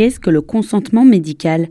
qu'est-ce que le consentement médical?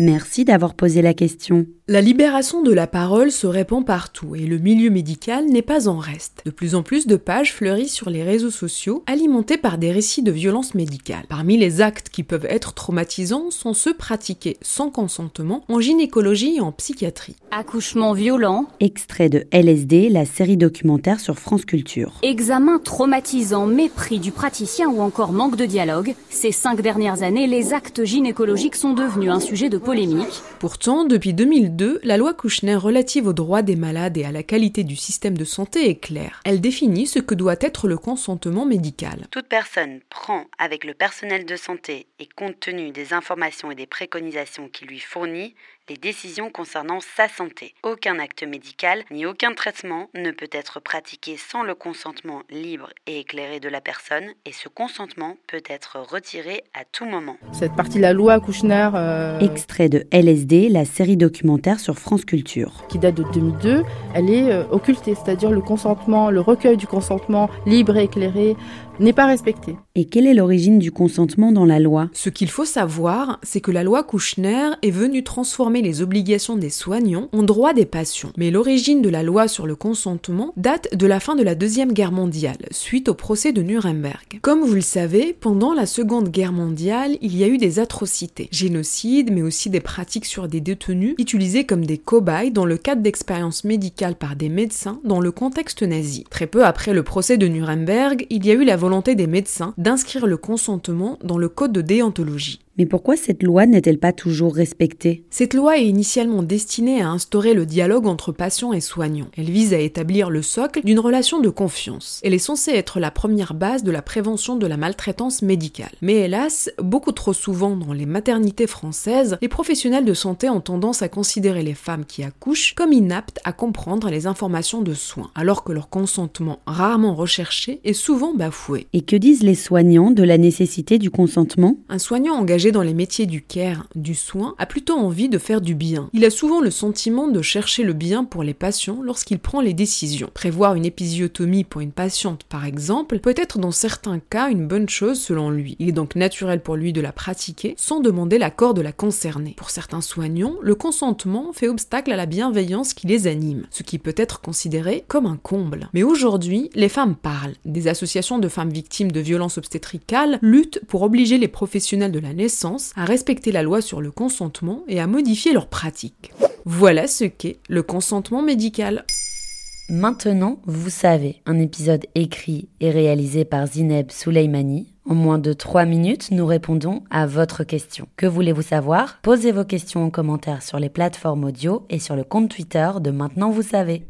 Merci d'avoir posé la question. La libération de la parole se répand partout et le milieu médical n'est pas en reste. De plus en plus de pages fleurissent sur les réseaux sociaux alimentés par des récits de violences médicales. Parmi les actes qui peuvent être traumatisants sont ceux pratiqués sans consentement en gynécologie et en psychiatrie. Accouchement violent. Extrait de LSD, la série documentaire sur France Culture. Examen traumatisant, mépris du praticien ou encore manque de dialogue. Ces cinq dernières années, les actes gynécologiques sont devenus un sujet de polémique. Pourtant, depuis 2002, la loi Kouchner relative aux droits des malades et à la qualité du système de santé est claire. Elle définit ce que doit être le consentement médical. Toute personne prend avec le personnel de santé et compte tenu des informations et des préconisations qu'il lui fournit les décisions concernant sa santé. Aucun acte médical ni aucun traitement ne peut être pratiqué sans le consentement libre et éclairé de la personne et ce consentement peut être retiré à tout moment. Cette partie de la loi Kouchner... Euh, Extrait de LSD, la série documentaire sur France Culture. Qui date de 2002, elle est euh, occultée, c'est-à-dire le consentement, le recueil du consentement libre et éclairé n'est pas respecté. Et quelle est l'origine du consentement dans la loi? Ce qu'il faut savoir, c'est que la loi Kouchner est venue transformer les obligations des soignants en droit des patients. Mais l'origine de la loi sur le consentement date de la fin de la Deuxième Guerre mondiale, suite au procès de Nuremberg. Comme vous le savez, pendant la Seconde Guerre mondiale, il y a eu des atrocités, génocides, mais aussi des pratiques sur des détenus utilisés comme des cobayes dans le cadre d'expériences médicales par des médecins dans le contexte nazi. Très peu après le procès de Nuremberg, il y a eu la volonté des médecins d'inscrire le consentement dans le code de déontologie. Mais pourquoi cette loi n'est-elle pas toujours respectée? Cette loi est initialement destinée à instaurer le dialogue entre patients et soignants. Elle vise à établir le socle d'une relation de confiance. Elle est censée être la première base de la prévention de la maltraitance médicale. Mais hélas, beaucoup trop souvent dans les maternités françaises, les professionnels de santé ont tendance à considérer les femmes qui accouchent comme inaptes à comprendre les informations de soins, alors que leur consentement rarement recherché est souvent bafoué. Et que disent les soignants de la nécessité du consentement? Un soignant engagé dans les métiers du care, du soin, a plutôt envie de faire du bien. Il a souvent le sentiment de chercher le bien pour les patients lorsqu'il prend les décisions. Prévoir une épisiotomie pour une patiente, par exemple, peut être dans certains cas une bonne chose selon lui. Il est donc naturel pour lui de la pratiquer sans demander l'accord de la concernée. Pour certains soignants, le consentement fait obstacle à la bienveillance qui les anime, ce qui peut être considéré comme un comble. Mais aujourd'hui, les femmes parlent. Des associations de femmes victimes de violences obstétricales luttent pour obliger les professionnels de la naissance à respecter la loi sur le consentement et à modifier leurs pratiques. Voilà ce qu'est le consentement médical. Maintenant, vous savez, un épisode écrit et réalisé par Zineb Souleimani. En moins de 3 minutes, nous répondons à votre question. Que voulez-vous savoir? Posez vos questions en commentaire sur les plateformes audio et sur le compte Twitter de Maintenant vous savez.